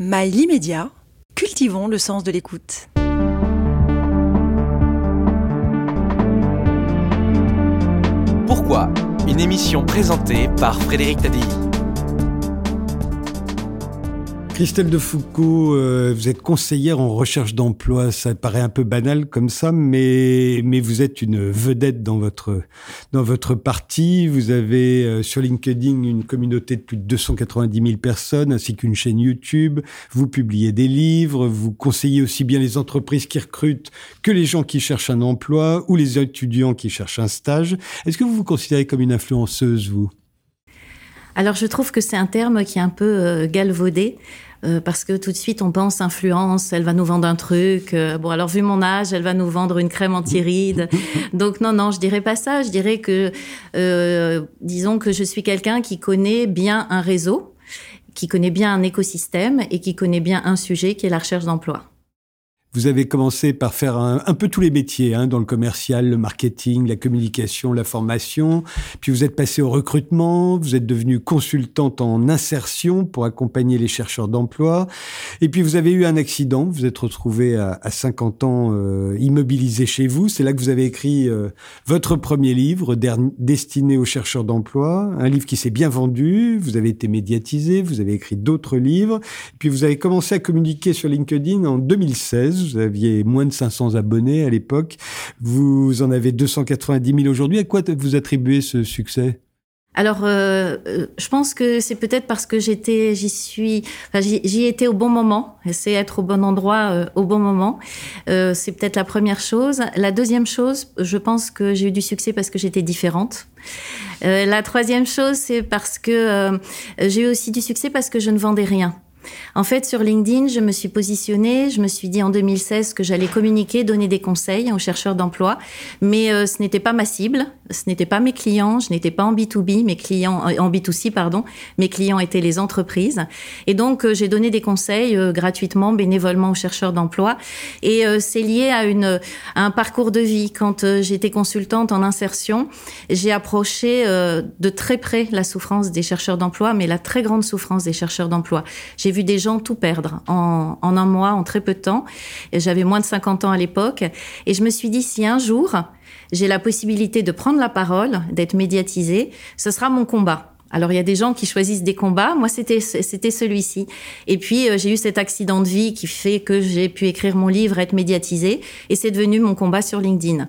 Mail immédiat, cultivons le sens de l'écoute. Pourquoi Une émission présentée par Frédéric Tadei? Christelle de Foucault, euh, vous êtes conseillère en recherche d'emploi. Ça paraît un peu banal comme ça, mais mais vous êtes une vedette dans votre dans votre parti. Vous avez euh, sur LinkedIn une communauté de plus de 290 000 personnes, ainsi qu'une chaîne YouTube. Vous publiez des livres. Vous conseillez aussi bien les entreprises qui recrutent que les gens qui cherchent un emploi ou les étudiants qui cherchent un stage. Est-ce que vous vous considérez comme une influenceuse, vous? Alors je trouve que c'est un terme qui est un peu euh, galvaudé. Euh, parce que tout de suite on pense influence, elle va nous vendre un truc. Euh, bon alors vu mon âge, elle va nous vendre une crème anti-rides. Donc non non, je dirais pas ça. Je dirais que euh, disons que je suis quelqu'un qui connaît bien un réseau, qui connaît bien un écosystème et qui connaît bien un sujet qui est la recherche d'emploi. Vous avez commencé par faire un, peu tous les métiers, hein, dans le commercial, le marketing, la communication, la formation. Puis vous êtes passé au recrutement, vous êtes devenu consultante en insertion pour accompagner les chercheurs d'emploi. Et puis vous avez eu un accident, vous êtes retrouvé à, à 50 ans euh, immobilisé chez vous. C'est là que vous avez écrit euh, votre premier livre destiné aux chercheurs d'emploi, un livre qui s'est bien vendu. Vous avez été médiatisé, vous avez écrit d'autres livres. Puis vous avez commencé à communiquer sur LinkedIn en 2016 vous aviez moins de 500 abonnés à l'époque. Vous en avez 290 000 aujourd'hui. À quoi vous attribuez ce succès? Alors, euh, euh, je pense que c'est peut-être parce que j'étais, j'y suis, j'y étais au bon moment. C'est être au bon endroit euh, au bon moment. C'est peut-être la première chose. La deuxième chose, je pense que j'ai eu du succès parce que j'étais différente. La troisième chose, c'est parce que j'ai eu aussi du succès parce que je ne vendais rien. En fait, sur LinkedIn, je me suis positionnée, je me suis dit en 2016 que j'allais communiquer, donner des conseils aux chercheurs d'emploi, mais euh, ce n'était pas ma cible, ce n'était pas mes clients, je n'étais pas en B2B, mes clients euh, en B2C pardon, mes clients étaient les entreprises. Et donc euh, j'ai donné des conseils gratuitement, bénévolement aux chercheurs d'emploi. Et c'est lié à un parcours de vie. Quand j'étais consultante en insertion, j'ai approché de très près la souffrance des chercheurs d'emploi, mais la très grande souffrance des chercheurs d'emploi. J'ai vu des gens tout perdre en, un mois, en très peu de temps. J'avais moins de 50 ans à l'époque. Et je me suis dit, si un jour, j'ai la possibilité de prendre la parole, d'être médiatisée, ce sera mon combat. Alors il y a des gens qui choisissent des combats, moi c'était c'était celui-ci. Et puis euh, j'ai eu cet accident de vie qui fait que j'ai pu écrire mon livre, être médiatisée, et c'est devenu mon combat sur LinkedIn.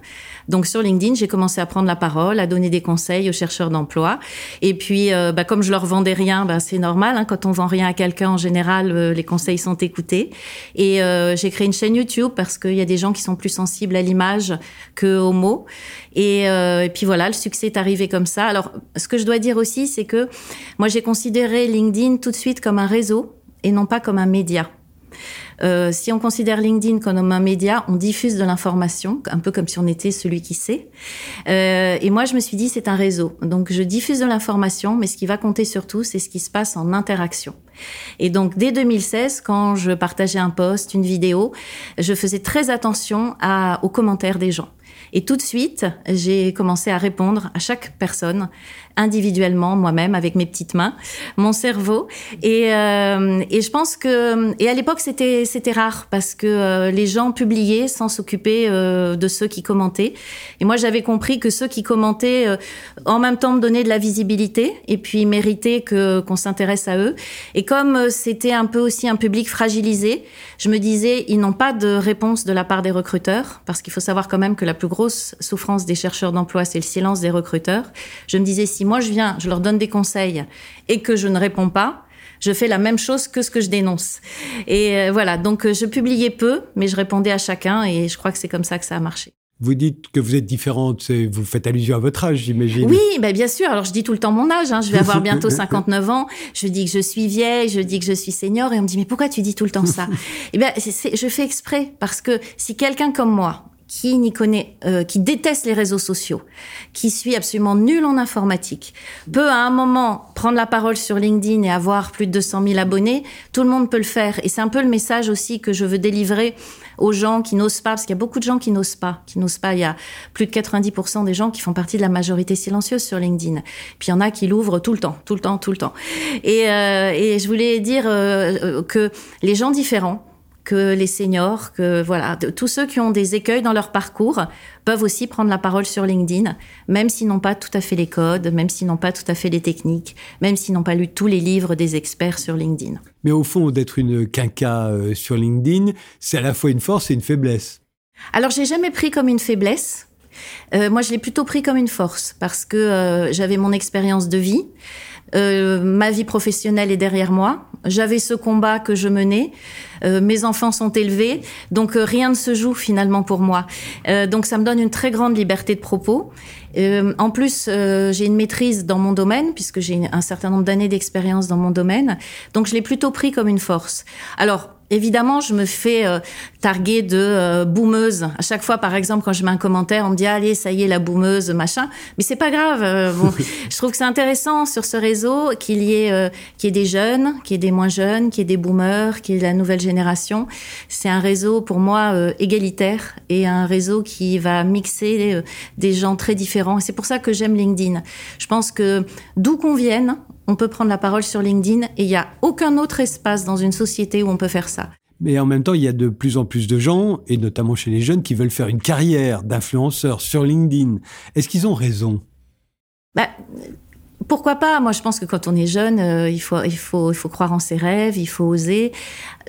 Donc sur LinkedIn, j'ai commencé à prendre la parole, à donner des conseils aux chercheurs d'emploi. Et puis, euh, bah, comme je leur vendais rien, bah, c'est normal. Hein, quand on vend rien à quelqu'un, en général, euh, les conseils sont écoutés. Et euh, j'ai créé une chaîne YouTube parce qu'il y a des gens qui sont plus sensibles à l'image que aux mots. Et, et puis voilà, le succès est arrivé comme ça. Alors, ce que je dois dire aussi, c'est que moi, j'ai considéré LinkedIn tout de suite comme un réseau et non pas comme un média. Euh, si on considère LinkedIn comme un média, on diffuse de l'information, un peu comme si on était celui qui sait. Euh, et moi, je me suis dit, c'est un réseau. Donc, je diffuse de l'information, mais ce qui va compter surtout, c'est ce qui se passe en interaction. Et donc, dès 2016, quand je partageais un post, une vidéo, je faisais très attention à, aux commentaires des gens. Et tout de suite, j'ai commencé à répondre à chaque personne individuellement, moi-même, avec mes petites mains, mon cerveau. Et, euh, et je pense que, et à l'époque, c'était c'était rare parce que euh, les gens publiaient sans s'occuper euh, de ceux qui commentaient. Et moi, j'avais compris que ceux qui commentaient, en même temps, me donnaient de la visibilité et puis méritaient que qu'on s'intéresse à eux. Et comme c'était un peu aussi un public fragilisé, je me disais, ils n'ont pas de réponse de la part des recruteurs parce qu'il faut savoir quand même que la plus grosse souffrance des chercheurs d'emploi, c'est le silence des recruteurs. Je me disais, si moi je viens, je leur donne des conseils et que je ne réponds pas, je fais la même chose que ce que je dénonce. Et euh, voilà, donc euh, je publiais peu, mais je répondais à chacun et je crois que c'est comme ça que ça a marché. Vous dites que vous êtes différente, vous faites allusion à votre âge, j'imagine. Oui, bah bien sûr. Alors je dis tout le temps mon âge. Hein. Je vais avoir bientôt 59 ans. Je dis que je suis vieille, je dis que je suis senior, et on me dit mais pourquoi tu dis tout le temps ça? Eh bien, je fais exprès parce que si quelqu'un comme moi qui n'y connaît, euh, qui déteste les réseaux sociaux, qui suit absolument nul en informatique, peut à un moment prendre la parole sur LinkedIn et avoir plus de 200 000 abonnés, tout le monde peut le faire. Et c'est un peu le message aussi que je veux délivrer aux gens qui n'osent pas, parce qu'il y a beaucoup de gens qui n'osent pas, qui n'osent pas. Il y a plus de 90% des gens qui font partie de la majorité silencieuse sur LinkedIn. Puis il y en a qui l'ouvrent tout le temps, tout le temps, tout le temps. Et, euh, et je voulais dire euh, que les gens différents, que les seniors, que voilà, tous ceux qui ont des écueils dans leur parcours peuvent aussi prendre la parole sur LinkedIn, même s'ils n'ont pas tout à fait les codes, même s'ils n'ont pas tout à fait les techniques, même s'ils n'ont pas lu tous les livres des experts sur LinkedIn. Mais au fond, d'être une quinca euh, sur LinkedIn, c'est à la fois une force et une faiblesse. Alors, j'ai jamais pris comme une faiblesse. Euh, moi, je l'ai plutôt pris comme une force parce que euh, j'avais mon expérience de vie. Euh, ma vie professionnelle est derrière moi. J'avais ce combat que je menais. Euh, mes enfants sont élevés, donc euh, rien ne se joue finalement pour moi. donc ça me donne une très grande liberté de propos. en plus, j'ai une maîtrise dans mon domaine puisque j'ai un certain nombre d'années d'expérience dans mon domaine. Donc je l'ai plutôt pris comme une force. Alors Évidemment, je me fais euh, targuer de euh, boumeuse. À chaque fois, par exemple, quand je mets un commentaire, on me dit allez, ça y est, la boumeuse, machin. Mais c'est pas grave. Euh, bon, je trouve que c'est intéressant sur ce réseau qu'il y ait euh, qu'il y ait des jeunes, qu'il y ait des moins jeunes, qu'il y ait des boomers, qu'il y ait la nouvelle génération. C'est un réseau pour moi égalitaire et un réseau qui va mixer des gens très différents. C'est pour ça que j'aime LinkedIn. Je pense que d'où qu'on vienne, on peut prendre la parole sur LinkedIn et il n'y a aucun autre espace dans une société où on peut faire ça. Mais en même temps, il y a de plus en plus de gens, et notamment chez les jeunes, qui veulent faire une carrière d'influenceur sur LinkedIn. Est-ce qu'ils ont raison? Bah, pourquoi pas? Moi, je pense que quand on est jeune, euh, il, faut, il, faut, il faut croire en ses rêves, il faut oser.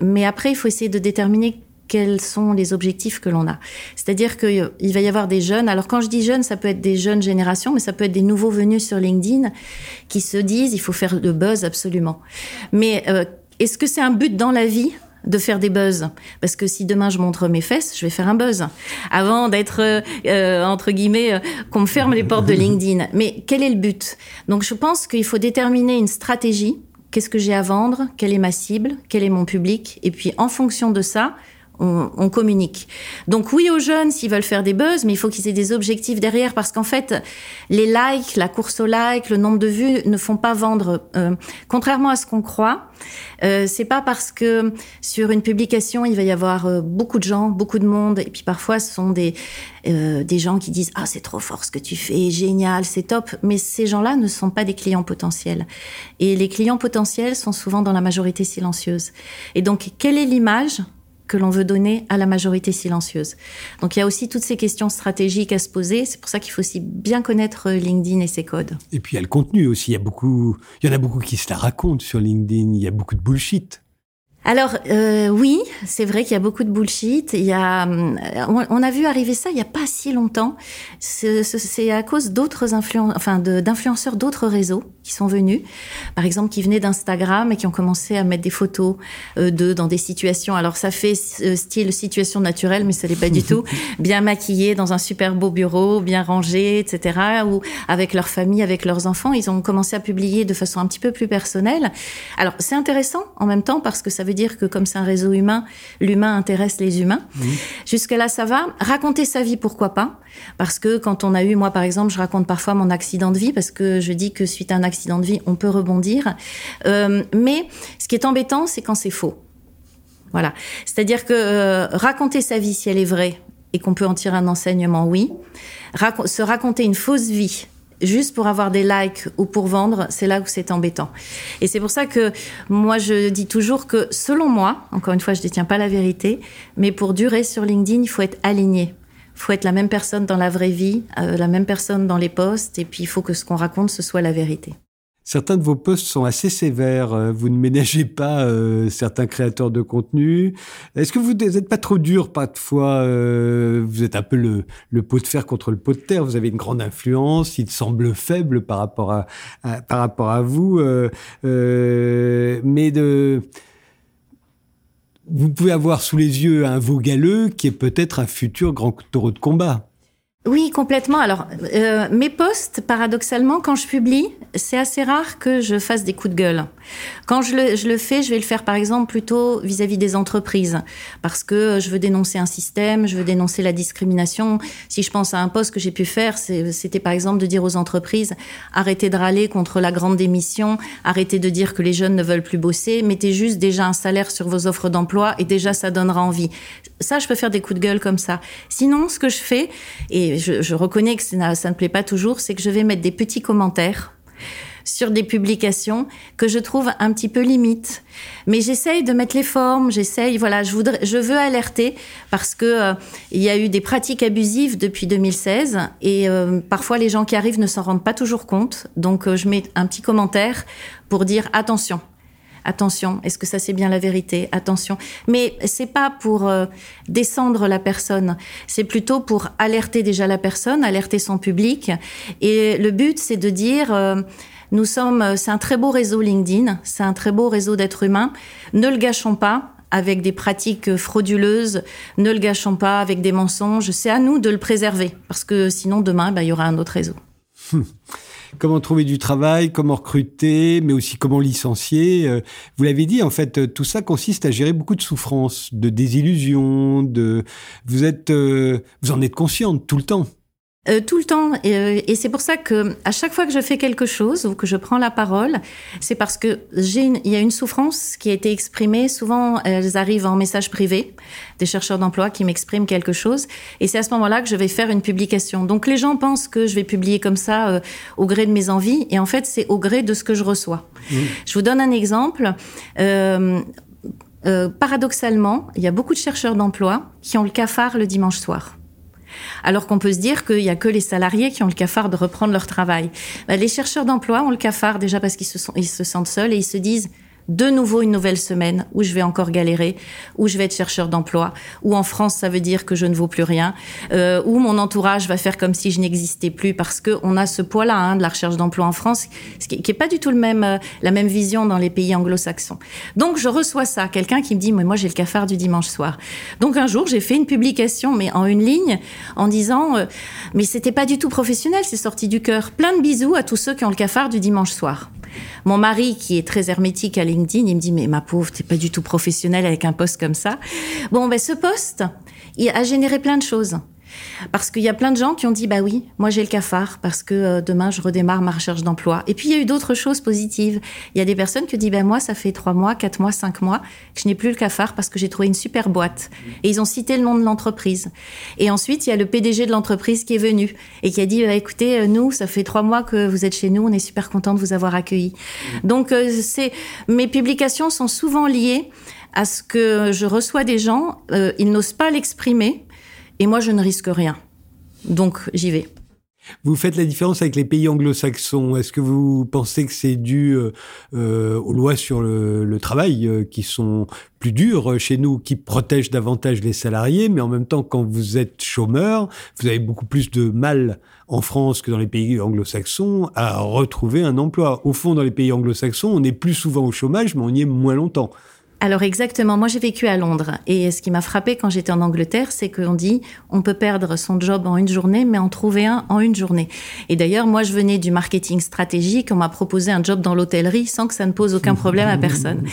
Mais après, il faut essayer de déterminer quels sont les objectifs que l'on a. C'est-à-dire qu'il va y avoir des jeunes, alors quand je dis jeunes, ça peut être des jeunes générations, mais ça peut être des nouveaux venus sur LinkedIn qui se disent, il faut faire de buzz absolument. Mais euh, est-ce que c'est un but dans la vie de faire des buzz? Parce que si demain je montre mes fesses, je vais faire un buzz avant d'être euh, entre guillemets euh, qu'on me ferme les portes de LinkedIn. Mais quel est le but? Donc je pense qu'il faut déterminer une stratégie. Qu'est-ce que j'ai à vendre? Quelle est ma cible? Quel est mon public? Et puis en fonction de ça, on, communique. Donc oui aux jeunes s'ils veulent faire des buzz, mais il faut qu'ils aient des objectifs derrière parce qu'en fait, les likes, la course aux likes, le nombre de vues ne font pas vendre. Euh, contrairement à ce qu'on croit, euh, c'est pas parce que sur une publication il va y avoir euh, beaucoup de gens, beaucoup de monde, et puis parfois ce sont des euh, des gens qui disent ah c'est trop fort ce que tu fais, génial, c'est top, mais ces gens-là ne sont pas des clients potentiels. Et les clients potentiels sont souvent dans la majorité silencieuse. Et donc quelle est l'image? Que l'on veut donner à la majorité silencieuse. Donc il y a aussi toutes ces questions stratégiques à se poser. C'est pour ça qu'il faut aussi bien connaître LinkedIn et ses codes. Et puis il y a le contenu aussi. Il y a beaucoup, il y en a beaucoup qui se la racontent sur LinkedIn. Il y a beaucoup de bullshit. Alors euh, oui, c'est vrai qu'il y a beaucoup de bullshit. Il y a, euh, on a vu arriver ça il y a pas si longtemps. C'est à cause d'autres influenceurs, enfin d'influenceurs d'autres réseaux qui sont venus, par exemple qui venaient d'Instagram et qui ont commencé à mettre des photos euh, d'eux dans des situations. Alors ça fait euh, style situation naturelle, mais ça n'est pas du tout. Bien maquillés dans un super beau bureau, bien rangé, etc. Ou avec leur famille, avec leurs enfants, ils ont commencé à publier de façon un petit peu plus personnelle. Alors c'est intéressant en même temps parce que ça veut veut dire que comme c'est un réseau humain, l'humain intéresse les humains. Jusque-là, ça va. Raconter sa vie, pourquoi pas? Parce que quand on a eu, moi par exemple, je raconte parfois mon accident de vie, parce que je dis que suite à un accident de vie, on peut rebondir. Euh, mais ce qui est embêtant, c'est quand c'est faux. Voilà. C'est-à-dire que euh, raconter sa vie, si elle est vraie, et qu'on peut en tirer un enseignement, oui. se raconter une fausse vie, juste pour avoir des likes ou pour vendre, c'est là où c'est embêtant. Et c'est pour ça que moi, je dis toujours que selon moi, encore une fois, je ne détiens pas la vérité, mais pour durer sur LinkedIn, il faut être aligné. Il faut être la même personne dans la vraie vie, euh, la même personne dans les posts, et puis il faut que ce qu'on raconte, ce soit la vérité. Certains de vos posts sont assez sévères. Euh, vous ne ménagez pas euh, certains créateurs de contenu. Est-ce que vous n'êtes pas trop dur parfois euh, Vous êtes un peu le, le, pot de fer contre le pot de terre. Vous avez une grande influence. Il semble faible par rapport à, par rapport à vous. mais de vous pouvez avoir sous les yeux un veau galeux qui est peut-être un futur grand taureau de combat. Oui, complètement. Alors, euh, mes posts, paradoxalement, quand je publie, c'est assez rare que je fasse des coups de gueule. Quand je le, je le, fais, je vais le faire par exemple plutôt vis-à-vis des entreprises, parce que je veux dénoncer un système, je veux dénoncer la discrimination. Si je pense à un poste que j'ai pu faire, c'était par exemple de dire aux entreprises arrêtez de râler contre la grande démission, arrêtez de dire que les jeunes ne veulent plus bosser, mettez juste déjà un salaire sur vos offres d'emploi et déjà ça donnera envie. Ça, je peux faire des coups de gueule comme ça. Sinon, ce que je fais, et je, reconnais que ça, ça ne plaît pas toujours, c'est que je vais mettre des petits commentaires sur des publications que je trouve un petit peu limite. Mais j'essaye de mettre les formes, j'essaye, voilà, je veux alerter parce que euh, il y a eu des pratiques abusives depuis 2016 et euh, parfois les gens qui arrivent ne s'en rendent pas toujours compte. Donc euh, je mets un petit commentaire pour dire attention. Attention, est-ce que ça c'est bien la vérité? Attention. Mais c'est pas pour descendre la personne, c'est plutôt pour alerter déjà la personne, alerter son public. Et le but c'est de dire nous sommes, euh, c'est un très beau réseau LinkedIn, c'est un très beau réseau d'êtres humains. Ne le gâchons pas avec des pratiques frauduleuses, ne le gâchons pas avec des mensonges. C'est à nous de le préserver parce que sinon demain, bah, il y aura un autre réseau. comment trouver du travail, comment recruter, mais aussi comment licencier. Euh, vous l'avez dit, en fait, euh, tout ça consiste à gérer beaucoup de souffrances, de désillusions, de vous êtes, vous en êtes consciente tout le temps. Euh, tout le temps. Euh, et, c'est pour ça que à chaque fois que je fais quelque chose ou que je prends la parole, c'est parce que j'ai il y a une souffrance qui a été exprimée. Souvent, elles arrivent en message privé, des chercheurs d'emploi qui m'expriment quelque chose. Et c'est à ce moment-là que je vais faire une publication. Donc les gens pensent que je vais publier comme ça euh, au gré de mes envies. Et en fait, c'est au gré de ce que je reçois. Mmh. Je vous donne un exemple. paradoxalement, il y a beaucoup de chercheurs d'emploi qui ont le cafard le dimanche soir. Alors qu'on peut se dire qu'il n'y a que les salariés qui ont le cafard de reprendre leur travail. Bah, les chercheurs d'emploi ont le cafard déjà parce qu'ils se, sentent seuls et ils se disent de nouveau une nouvelle semaine où je vais encore galérer, où je vais être chercheur d'emploi, où en France ça veut dire que je ne vaux plus rien, euh, où mon entourage va faire comme si je n'existais plus parce que on a ce poids-là hein, de la recherche d'emploi en France, ce qui, qui est pas du tout le même euh, la même vision dans les pays anglo-saxons. Donc je reçois ça, quelqu'un qui me dit mais moi j'ai le cafard du dimanche soir. Donc un jour j'ai fait une publication mais en une ligne en disant euh, mais c'était pas du tout professionnel, c'est sorti du cœur. Plein de bisous à tous ceux qui ont le cafard du dimanche soir. Mon mari, qui est très hermétique à LinkedIn, il me dit, mais ma pauvre, t'es pas du tout professionnelle avec un poste comme ça. Bon, ben, ce poste, il a généré plein de choses. Parce qu'il y a plein de gens qui ont dit bah oui, moi j'ai le cafard parce que euh, demain je redémarre ma recherche d'emploi. Et puis il y a eu d'autres choses positives. Il y a des personnes qui ont dit bah moi ça fait trois mois, quatre mois, cinq mois que je n'ai plus le cafard parce que j'ai trouvé une super boîte. Et ils ont cité le nom de l'entreprise. Et ensuite il y a le PDG de l'entreprise qui est venu et qui a dit bah, écoutez euh, nous ça fait trois mois que vous êtes chez nous, on est super content de vous avoir accueilli. Donc euh, c'est mes publications sont souvent liées à ce que je reçois des gens, ils n'osent pas l'exprimer et moi, je ne risque rien. Donc, j'y vais. Vous faites la différence avec les pays anglo-saxons. Est-ce que vous pensez que c'est dû euh, euh, aux lois sur le, travail euh, qui sont plus dures chez nous, qui protègent davantage les salariés, mais en même temps, quand vous êtes chômeur, vous avez beaucoup plus de mal en France que dans les pays anglo-saxons à retrouver un emploi? Au fond, dans les pays anglo-saxons, on est plus souvent au chômage, mais on y est moins longtemps. Alors exactement, moi j'ai vécu à Londres et ce qui m'a frappé quand j'étais en Angleterre, c'est qu'on dit on peut perdre son job en une journée, mais en trouver un en une journée. Et d'ailleurs, moi je venais du marketing stratégique, on m'a proposé un job dans l'hôtellerie sans que ça ne pose aucun problème à personne.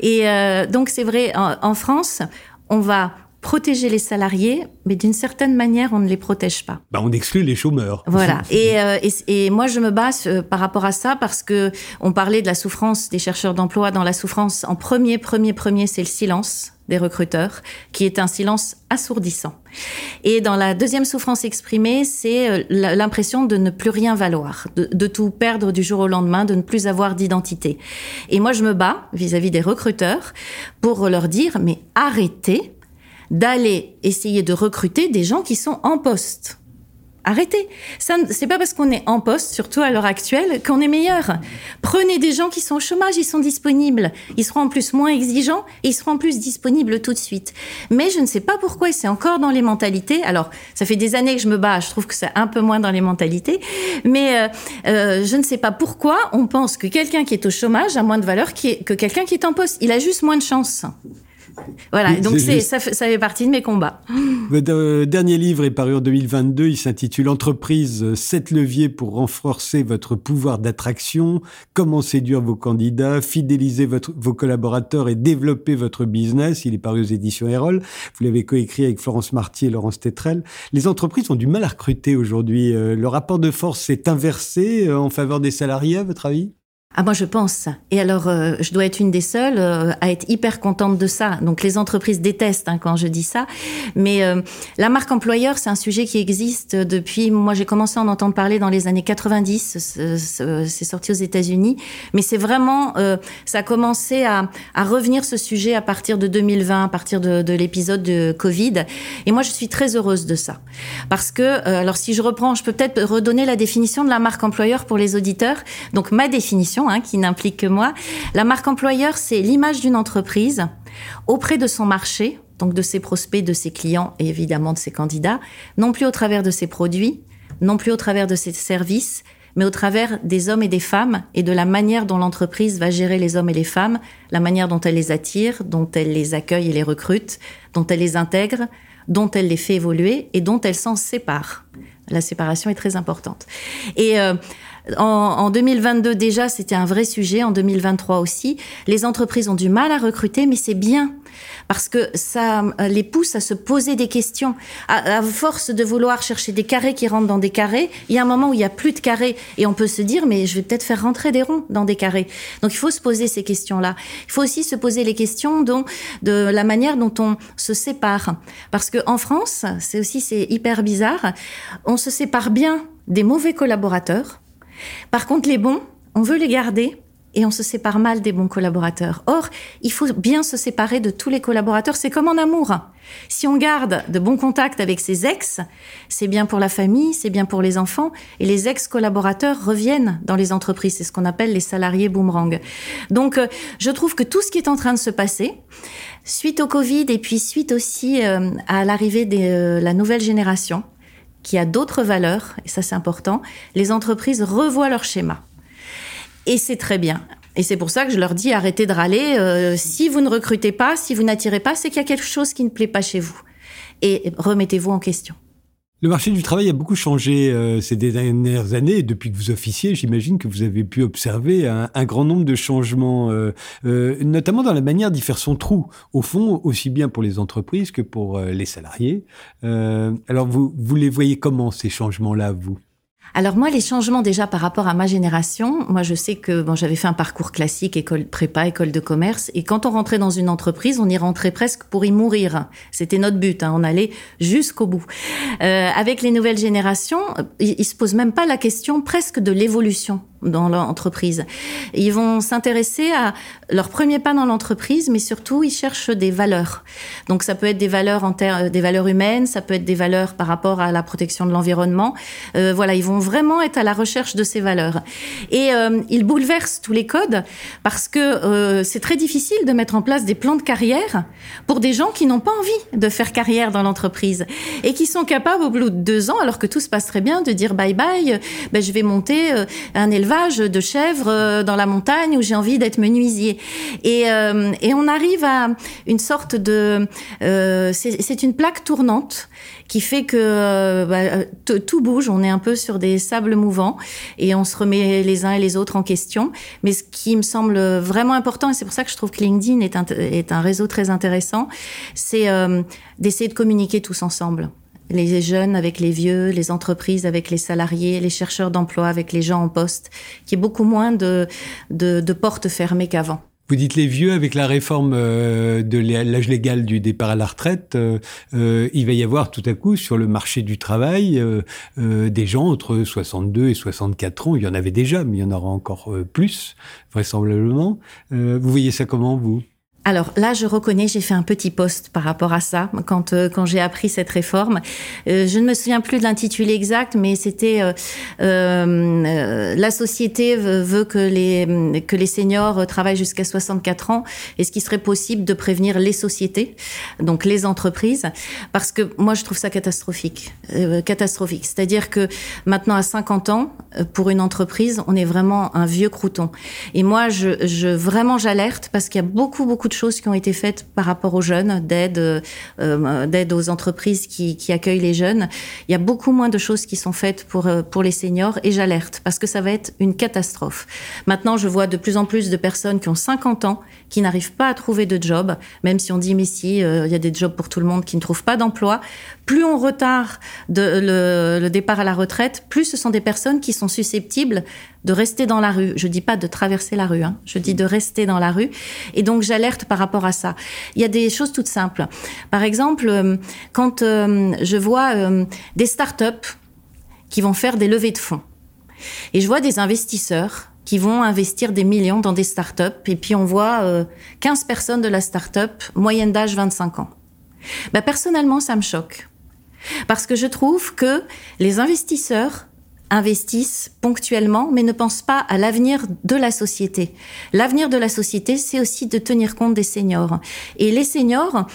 Et euh, donc c'est vrai, en France, on va protéger les salariés, mais d'une certaine manière, on ne les protège pas. Bah, on exclut les chômeurs. Voilà. Et, euh, et, et, moi, je me base euh, par rapport à ça parce que on parlait de la souffrance des chercheurs d'emploi. Dans la souffrance, en premier, premier, premier, c'est le silence des recruteurs, qui est un silence assourdissant. Et dans la deuxième souffrance exprimée, c'est euh, l'impression de ne plus rien valoir, de, de, tout perdre du jour au lendemain, de ne plus avoir d'identité. Et moi, je me bats vis-à-vis -vis des recruteurs pour leur dire, mais arrêtez d'aller essayer de recruter des gens qui sont en poste. Arrêtez. Ça, c'est pas parce qu'on est en poste, surtout à l'heure actuelle, qu'on est meilleur. Prenez des gens qui sont au chômage, ils sont disponibles. Ils seront en plus moins exigeants et ils seront en plus disponibles tout de suite. Mais je ne sais pas pourquoi, c'est encore dans les mentalités. Alors, ça fait des années que je me bats, je trouve que c'est un peu moins dans les mentalités. Mais euh, euh, je ne sais pas pourquoi on pense que quelqu'un qui est au chômage a moins de valeur que quelqu'un qui est en poste. Il a juste moins de chance. Voilà, donc c'est, ça, ça, fait partie de mes combats. Votre euh, dernier livre est paru en 2022, il s'intitule Entreprise, 7 leviers pour renforcer votre pouvoir d'attraction, comment séduire vos candidats, fidéliser votre, vos collaborateurs et développer votre business? Il est paru aux éditions Erol. Vous l'avez coécrit avec Florence Marty et Laurence Tetrel. Les entreprises ont du mal à recruter aujourd'hui. Euh, le rapport de force s'est inversé euh, en faveur des salariés, à votre avis? Ah moi je pense. Et alors euh, je dois être une des seules euh, à être hyper contente de ça. Donc les entreprises détestent hein, quand je dis ça, mais euh, la marque employeur c'est un sujet qui existe depuis. Moi j'ai commencé à en entendre parler dans les années 90. C'est sorti aux États-Unis, mais c'est vraiment ça a commencé à, à, revenir ce sujet à partir de 2020, à partir de, de l'épisode de Covid. Et moi je suis très heureuse de ça parce que alors si je reprends, je peux peut-être redonner la définition de la marque employeur pour les auditeurs. Donc ma définition Hein, qui n'implique que moi. La marque employeur, c'est l'image d'une entreprise auprès de son marché, donc de ses prospects, de ses clients et évidemment de ses candidats, non plus au travers de ses produits, non plus au travers de ses services, mais au travers des hommes et des femmes et de la manière dont l'entreprise va gérer les hommes et les femmes, la manière dont elle les attire, dont elle les accueille et les recrute, dont elle les intègre, dont elle les fait évoluer et dont elle s'en sépare. La séparation est très importante. Et euh, en, 2022 déjà, c'était un vrai sujet. En 2023 aussi, les entreprises ont du mal à recruter, mais c'est bien parce que ça les pousse à se poser des questions. À, force de vouloir chercher des carrés qui rentrent dans des carrés, il y a un moment où il n'y a plus de carrés et on peut se dire mais je vais peut-être faire rentrer des ronds dans des carrés. Donc il faut se poser ces questions-là. Il faut aussi se poser les questions dont, de la manière dont on se sépare. Parce que en France, c'est aussi c'est hyper bizarre, on se sépare bien des mauvais collaborateurs par contre, les bons, on veut les garder et on se sépare mal des bons collaborateurs. Or, il faut bien se séparer de tous les collaborateurs. C'est comme en amour. Si on garde de bons contacts avec ses ex, c'est bien pour la famille, c'est bien pour les enfants, et les ex-collaborateurs reviennent dans les entreprises. C'est ce qu'on appelle les salariés boomerang. Donc, euh, je trouve que tout ce qui est en train de se passer, suite au Covid et puis suite aussi euh, à l'arrivée de euh, la nouvelle génération, qui a d'autres valeurs, et ça c'est important, les entreprises revoient leur schéma. Et c'est très bien. Et c'est pour ça que je leur dis arrêtez de râler. Euh, si vous ne recrutez pas, si vous n'attirez pas, c'est qu'il y a quelque chose qui ne plaît pas chez vous. Et remettez-vous en question. Le marché du travail a beaucoup changé euh, ces dernières années. Depuis que vous officiez, j'imagine que vous avez pu observer un, grand nombre de changements, euh, euh, notamment dans la manière d'y faire son trou, au fond, aussi bien pour les entreprises que pour les salariés. alors, vous, vous les voyez comment, ces changements-là, vous? Alors moi, les changements déjà par rapport à ma génération, moi je sais que bon, j'avais fait un parcours classique, école prépa, école de commerce, et quand on rentrait dans une entreprise, on y rentrait presque pour y mourir. C'était notre but, hein, on allait jusqu'au bout. Euh, avec les nouvelles générations, ils, ils se posent même pas la question presque de l'évolution dans l'entreprise. Ils vont s'intéresser à leur premier pas dans l'entreprise, mais surtout ils cherchent des valeurs. Donc ça peut être des valeurs en des valeurs humaines, ça peut être des valeurs par rapport à la protection de l'environnement. Euh, voilà, ils vont vraiment être à la recherche de ces valeurs. Et euh, ils bouleversent tous les codes parce que euh, c'est très difficile de mettre en place des plans de carrière pour des gens qui n'ont pas envie de faire carrière dans l'entreprise et qui sont capables au bout de deux ans, alors que tout se passe très bien, de dire bye bye, ben, je vais monter euh, un élevage de chèvres euh, dans la montagne où j'ai envie d'être menuisier. Et, on arrive à une sorte de... C'est une plaque tournante qui fait que bah, tout bouge, on est un peu sur des sables mouvants et on se remet les uns et les autres en question. Mais ce qui me semble vraiment important, et c'est pour ça que je trouve que LinkedIn est un, est un réseau très intéressant, c'est d'essayer de communiquer tous ensemble les jeunes avec les vieux, les entreprises avec les salariés, les chercheurs d'emploi avec les gens en poste, qui est beaucoup moins de, de, portes fermées qu'avant. Vous dites les vieux avec la réforme euh, de l'âge légal du départ à la retraite, euh, euh, il va y avoir tout à coup sur le marché du travail des gens entre 62 et 64 ans. Il y en avait déjà, mais il y en aura encore plus vraisemblablement. vous voyez ça comment vous? Alors là, je reconnais, j'ai fait un petit poste par rapport à ça quand euh, quand j'ai appris cette réforme. Euh, je ne me souviens plus de l'intitulé exact, mais c'était euh, euh la société veut que les que les seniors travaillent jusqu'à 64 ans. Est-ce qu'il serait possible de prévenir les sociétés, donc les entreprises, parce que moi je trouve ça catastrophique, catastrophique. C'est-à-dire que maintenant à 50 ans, pour une entreprise, on est vraiment un vieux crouton. Et moi, je, je vraiment j'alerte parce qu'il y a beaucoup beaucoup de choses qui ont été faites par rapport aux jeunes, d'aide, euh, d'aide aux entreprises qui, accueillent les jeunes. Il y a beaucoup moins de choses qui sont faites pour, euh, pour les seniors et j'alerte parce que ça va être une catastrophe. Maintenant, je vois de plus en plus de personnes qui ont 50 ans qui n'arrivent pas à trouver de job, même si on dit mais si, euh, il y a des jobs pour tout le monde qui ne trouvent pas d'emploi. Plus on retarde de, le, le départ à la retraite, plus ce sont des personnes qui sont susceptibles de rester dans la rue. Je dis pas de traverser la rue, hein. je dis de rester dans la rue. Et donc j'alerte par rapport à ça. Il y a des choses toutes simples. Par exemple, euh, quand euh, je vois euh, des startups qui vont faire des levées de fonds, et je vois des investisseurs qui vont investir des millions dans des startups, et puis on voit 15 personnes de la startup, moyenne d'âge 25 ans. Ben, personnellement, ça me choque. Parce que je trouve que les investisseurs investissent ponctuellement, mais ne pensent pas à l'avenir de la société. L'avenir de la société, c'est aussi de tenir compte des seniors. Et les seniors,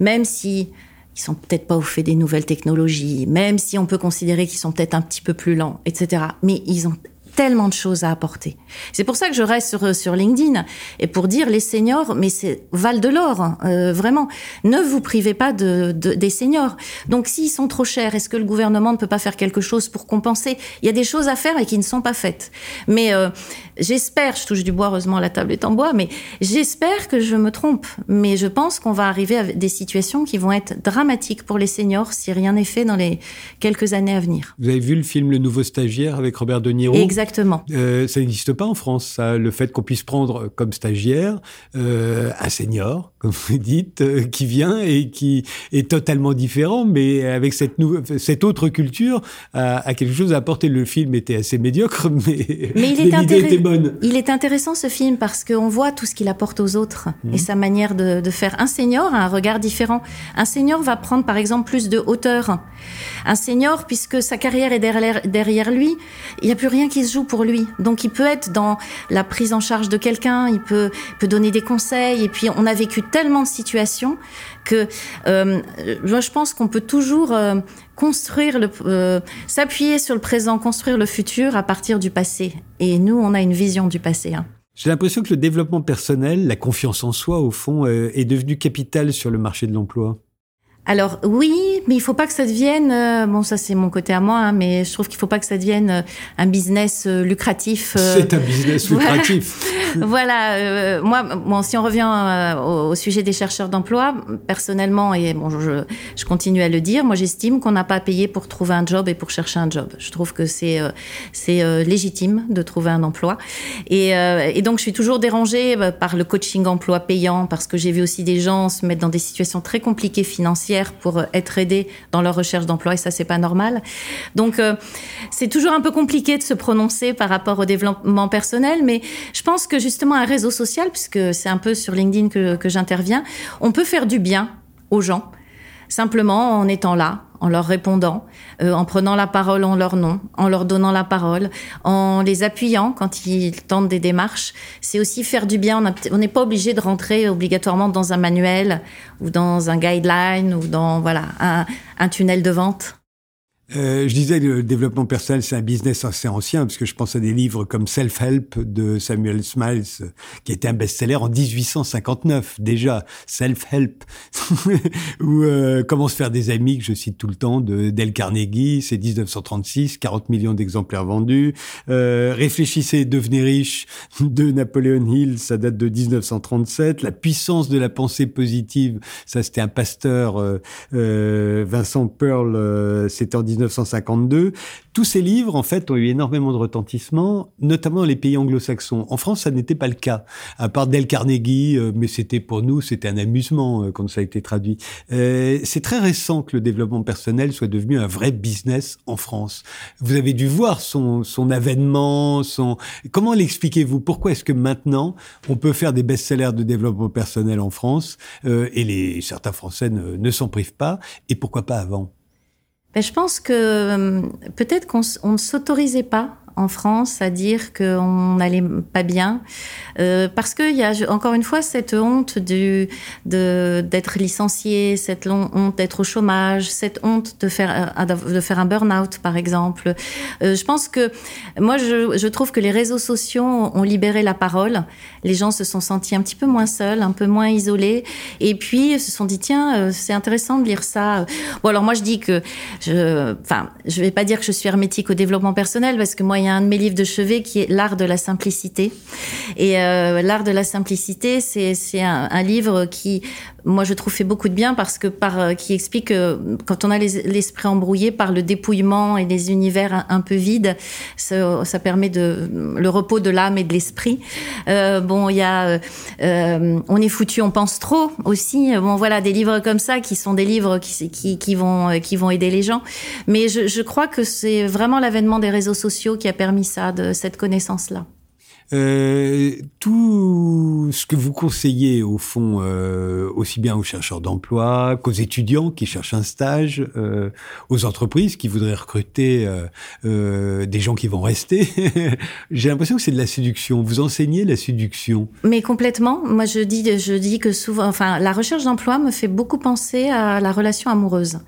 même si ils sont peut-être pas au fait des nouvelles technologies, même si on peut considérer qu'ils sont peut-être un petit peu plus lents, etc. Mais ils ont tellement de choses à apporter. C'est pour ça que je reste sur, sur LinkedIn et pour dire les seniors, mais c'est Val de l'Or, hein, euh, vraiment. Ne vous privez pas de, de des seniors. Donc s'ils sont trop chers, est-ce que le gouvernement ne peut pas faire quelque chose pour compenser? Il y a des choses à faire et qui ne sont pas faites. Mais euh, j'espère, je touche du bois, heureusement la table est en bois, mais j'espère que je me trompe. Mais je pense qu'on va arriver à des situations qui vont être dramatiques pour les seniors si rien n'est fait dans les quelques années à venir. Vous avez vu le film Le Nouveau Stagiaire avec Robert De Niro? Exactement. Euh, ça n'existe pas en France, ça, le fait qu'on puisse prendre comme stagiaire euh, un senior, comme vous dites, euh, qui vient et qui est totalement différent, mais avec cette, cette autre culture, a, quelque chose à apporter. Le film était assez médiocre, mais, mais il est était bonne. Il est intéressant ce film parce qu'on voit tout ce qu'il apporte aux autres et mhm. sa manière de, de, faire. Un senior a un regard différent. Un senior va prendre par exemple plus de hauteur. Un senior, puisque sa carrière est derrière, derrière lui, il n'y a plus rien qui se joue pour lui. Donc il peut être dans la prise en charge de quelqu'un, il peut, peut donner des conseils. Et puis on a vécu tellement de situations que euh, je pense qu'on peut toujours euh, construire le, euh, s'appuyer sur le présent, construire le futur à partir du passé. Et nous, on a une vision du passé. Hein. J'ai l'impression que le développement personnel, la confiance en soi, au fond, est devenu capital sur le marché de l'emploi. Alors oui, mais il faut pas que ça devienne, euh, bon ça c'est mon côté à moi, hein, mais je trouve qu'il faut pas que ça devienne euh, un business euh, lucratif. c'est un business lucratif. voilà, moi, bon si on revient au, sujet des chercheurs d'emploi, personnellement et bon je, je continue à le dire, moi j'estime qu'on n'a pas à payer pour trouver un job et pour chercher un job. Je trouve que c'est c'est légitime de trouver un emploi et, et donc je suis toujours dérangée par le coaching emploi payant parce que j'ai vu aussi des gens se mettre dans des situations très compliquées financières pour être aidés dans leur recherche d'emploi et ça c'est pas normal. Donc euh, c'est toujours un peu compliqué de se prononcer par rapport au développement personnel, mais je pense que justement un réseau social, puisque c'est un peu sur LinkedIn que j'interviens, on peut faire du bien aux gens simplement en étant là, en leur répondant, euh, en prenant la parole en leur nom, en leur donnant la parole, en les appuyant quand ils tentent des démarches. C'est aussi faire du bien. On n'est pas obligé de rentrer obligatoirement dans un manuel ou dans un guideline ou dans voilà un tunnel de vente. Euh, je disais le développement personnel, c'est un business assez ancien, parce que je pense à des livres comme Self-Help de Samuel Smiles, qui était un best-seller en 1859 déjà. Self-Help, ou euh, Comment se faire des amis, que je cite tout le temps, de Del Carnegie, c'est 1936, 40 millions d'exemplaires vendus. Euh, Réfléchissez devenez riche de Napoleon Hill, ça date de 1937. La puissance de la pensée positive, ça c'était un pasteur, euh, euh Vincent Pearl, c'était en 1952. Tous ces livres, en fait, ont eu énormément de retentissement, notamment dans les pays anglo-saxons. En France, ça n'était pas le cas, à part Del Carnegie, euh, mais c'était pour nous, c'était un amusement euh, quand ça a été traduit. Euh, c'est très récent que le développement personnel soit devenu un vrai business en France. Vous avez dû voir son, avènement. Comment l'expliquez-vous? Pourquoi est-ce que maintenant, on peut faire des best-sellers de développement personnel en France et certains Français ne s'en privent pas Et pourquoi pas avant? Ben, je pense que euh, peut-être qu'on ne s'autorisait pas en France à dire qu'on n'allait pas bien, euh, parce qu'il y a encore une fois cette honte de, d'être licencié, cette honte d'être au chômage, cette honte de faire, euh, de faire un burn-out, par exemple. Euh, je pense que moi, je, je trouve que les réseaux sociaux ont libéré la parole. Les gens se sont sentis un petit peu moins seuls, un peu moins isolés, et puis se sont dit tiens, euh, c'est intéressant de lire ça. Bon alors moi je dis que je, enfin, je vais pas dire que je suis hermétique au développement personnel parce que moi il y a un de mes livres de chevet qui est l'art de la simplicité. Et euh, l'art de la simplicité, c'est un livre qui moi je trouve fait beaucoup de bien parce que par euh, qui explique que quand on a l'esprit embrouillé par le dépouillement et des univers un, peu vides, ça, ça, permet de le repos de l'âme et de l'esprit. Euh, bon, il y a euh, on est foutu, on pense trop aussi. Bon, voilà des livres comme ça qui sont des livres qui, qui, qui vont qui vont aider les gens. Mais je, je crois que c'est vraiment l'avènement des réseaux sociaux qui a permis ça, de cette connaissance là. Euh, tout ce que vous conseillez, au fond, euh, aussi bien aux chercheurs d'emploi qu'aux étudiants qui cherchent un stage, euh, aux entreprises qui voudraient recruter des gens qui vont rester, j'ai l'impression que c'est de la séduction. Vous enseignez la séduction. Mais complètement. Moi, je dis, que souvent, enfin, la recherche d'emploi me fait beaucoup penser à la relation amoureuse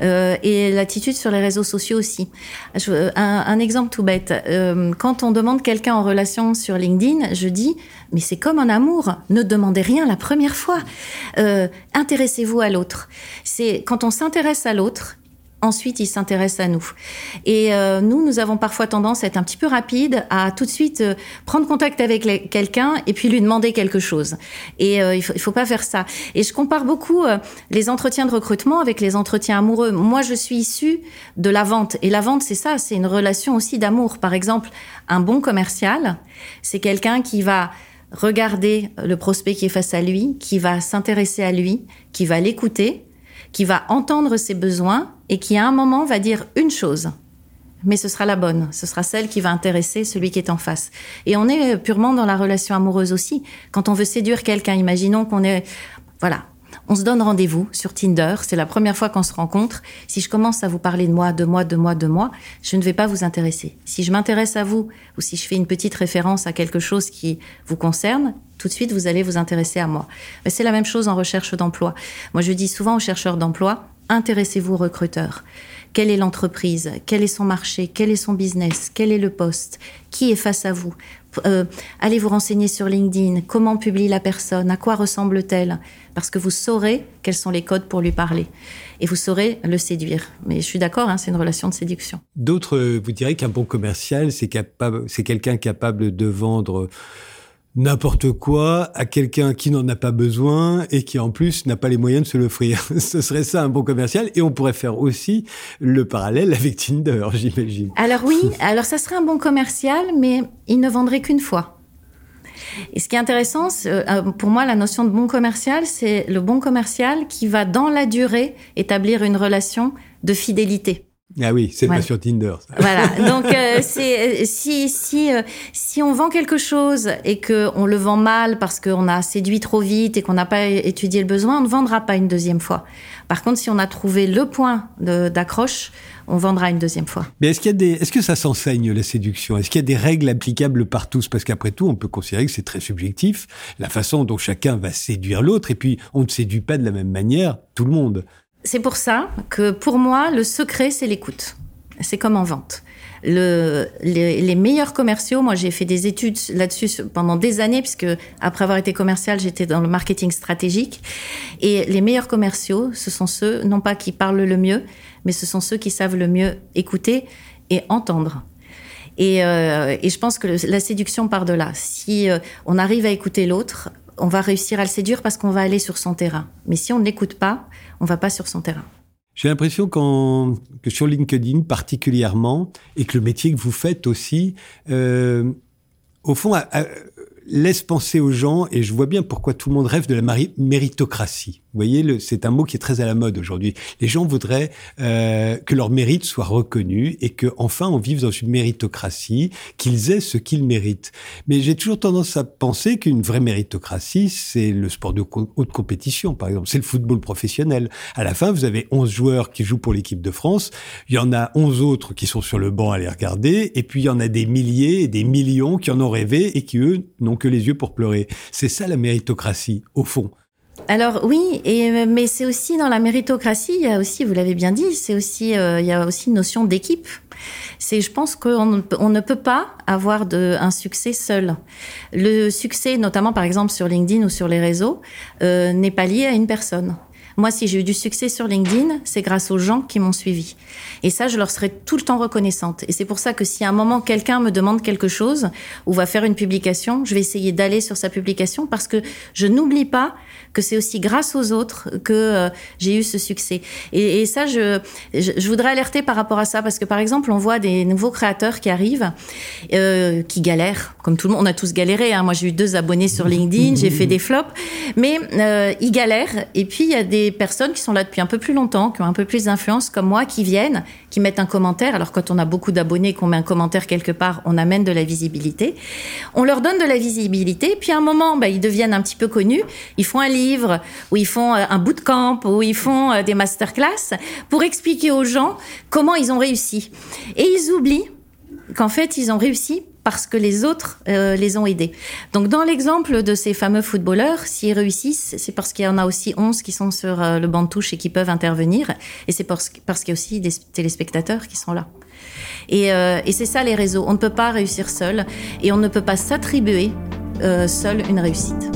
et l'attitude sur les réseaux sociaux aussi. Un, un, exemple tout bête. quand on demande quelqu'un en relation sur LinkedIn, je dis, mais c'est comme un amour, ne demandez rien la première fois. Euh, intéressez-vous à l'autre. C'est quand on s'intéresse à l'autre, ensuite il s'intéresse à nous. Et euh, nous, nous avons parfois tendance à être un petit peu rapide, à tout de suite euh, prendre contact avec quelqu'un et puis lui demander quelque chose. Et euh, il faut, il faut pas faire ça. Et je compare beaucoup les entretiens de recrutement avec les entretiens amoureux. Moi, je suis issue de la vente. Et la vente, c'est ça, c'est une relation aussi d'amour. Par exemple, un bon commercial, c'est quelqu'un qui va regarder le prospect qui est face à lui, qui va s'intéresser à lui, qui va l'écouter, qui va entendre ses besoins et qui à un moment va dire une chose. Mais ce sera la bonne, ce sera celle qui va intéresser celui qui est en face. Et on est purement dans la relation amoureuse aussi. Quand on veut séduire quelqu'un, imaginons qu'on est, voilà, on se donne rendez-vous sur Tinder, c'est la première fois qu'on se rencontre. Si je commence à vous parler de moi, de moi, de moi, de moi, je ne vais pas vous intéresser. Si je m'intéresse à vous ou si je fais une petite référence à quelque chose qui vous concerne, tout de suite vous allez vous intéresser à moi. Mais c'est la même chose en recherche d'emploi. Moi je dis souvent aux chercheurs d'emploi, intéressez-vous aux recruteurs. Quelle est l'entreprise? Quel est son marché? Quel est son business? Quel est le poste? Qui est face à vous? Euh, Allez vous renseigner sur LinkedIn. Comment publie la personne? À quoi ressemble-t-elle? Parce que vous saurez quels sont les codes pour lui parler. Et vous saurez le séduire. Mais je suis d'accord, hein, c'est une relation de séduction. D'autres vous diraient qu'un bon commercial, c'est quelqu'un capable de vendre n'importe quoi à quelqu'un qui n'en a pas besoin et qui en plus n'a pas les moyens de se l'offrir. Ce serait ça un bon commercial et on pourrait faire aussi le parallèle avec Tinder, j'imagine. Alors oui, alors ça serait un bon commercial, mais il ne vendrait qu'une fois. Et ce qui est intéressant, euh, pour moi, la notion de bon commercial, c'est le bon commercial qui va dans la durée établir une relation de fidélité. Ah oui, c'est pas sur Tinder. Ça. Voilà. Donc euh, c'est si si euh, si on vend quelque chose et que on le vend mal parce qu'on a séduit trop vite et qu'on n'a pas étudié le besoin, on ne vendra pas une deuxième fois. Par contre, si on a trouvé le point d'accroche, on vendra une deuxième fois. Mais est-ce qu'il y a des est-ce que ça s'enseigne la séduction? Est-ce qu'il y a des règles applicables par tous? Parce qu'après tout, on peut considérer que c'est très subjectif la façon dont chacun va séduire l'autre et puis on ne séduit pas de la même manière tout le monde. C'est pour ça que pour moi, le secret, c'est l'écoute. C'est comme en vente. Le, les, meilleurs commerciaux, moi j'ai fait des études là-dessus pendant des années, puisque après avoir été commercial, j'étais dans le marketing stratégique. Et les meilleurs commerciaux, ce sont ceux, non pas qui parlent le mieux, mais ce sont ceux qui savent le mieux écouter et entendre. Et, euh, je pense que la séduction part de là. Si euh, on arrive à écouter l'autre, on va réussir à le séduire parce qu'on va aller sur son terrain. Mais si on n'écoute pas, on va pas sur son terrain. J'ai l'impression que sur LinkedIn particulièrement, et que le métier que vous faites aussi, euh, au fond, laisse penser aux gens, et je vois bien pourquoi tout le monde rêve de la méritocratie. Vous voyez, c'est un mot qui est très à la mode aujourd'hui. Les gens voudraient euh, que leur mérite soit reconnu et que enfin on vive dans une méritocratie, qu'ils aient ce qu'ils méritent. Mais j'ai toujours tendance à penser qu'une vraie méritocratie, c'est le sport de haute compétition, par exemple. C'est le football professionnel. À la fin, vous avez 11 joueurs qui jouent pour l'équipe de France. Il y en a 11 autres qui sont sur le banc à les regarder. Et puis, il y en a des milliers et des millions qui en ont rêvé et qui, eux, n'ont que les yeux pour pleurer. C'est ça la méritocratie, au fond. Alors oui, et, mais c'est aussi dans la méritocratie, il y a aussi, vous l'avez bien dit, c'est aussi, euh, il y a aussi une notion d'équipe. C'est, je pense qu'on on ne peut pas avoir un succès seul. Le succès, notamment par exemple sur LinkedIn ou sur les réseaux, euh, n'est pas lié à une personne. Moi, si j'ai eu du succès sur LinkedIn, c'est grâce aux gens qui m'ont suivi. Et ça, je leur serai tout le temps reconnaissante. Et c'est pour ça que si à un moment quelqu'un me demande quelque chose ou va faire une publication, je vais essayer d'aller sur sa publication parce que je n'oublie pas que c'est aussi grâce aux autres que euh, j'ai eu ce succès. Et, ça, je, je, voudrais alerter par rapport à ça parce que par exemple, on voit des nouveaux créateurs qui arrivent, euh, qui galèrent, comme tout le monde. On a tous galéré. Hein. Moi, j'ai eu deux abonnés sur LinkedIn, j'ai fait des flops, mais euh, ils galèrent. Et puis il y a des personnes qui sont là depuis un peu plus longtemps, qui ont un peu plus d'influence, comme moi, qui viennent, qui mettent un commentaire. Alors quand on a beaucoup d'abonnés, qu'on met un commentaire quelque part, on amène de la visibilité. On leur donne de la visibilité. Puis à un moment, bah, ils deviennent un petit peu connus. Ils font un livre, ou ils font euh, un bootcamp, ou ils font euh, des masterclass pour expliquer aux gens comment ils ont réussi. Et ils oublient qu'en fait, ils ont réussi parce que les autres euh, les ont aidés. Donc dans l'exemple de ces fameux footballeurs, s'ils réussissent, c'est parce qu'il y en a aussi 11 qui sont sur euh, le banc de touche et qui peuvent intervenir, et c'est parce, parce qu'il y a aussi des téléspectateurs qui sont là. Et, euh, et c'est ça les réseaux, on ne peut pas réussir seul, et on ne peut pas s'attribuer seul une réussite.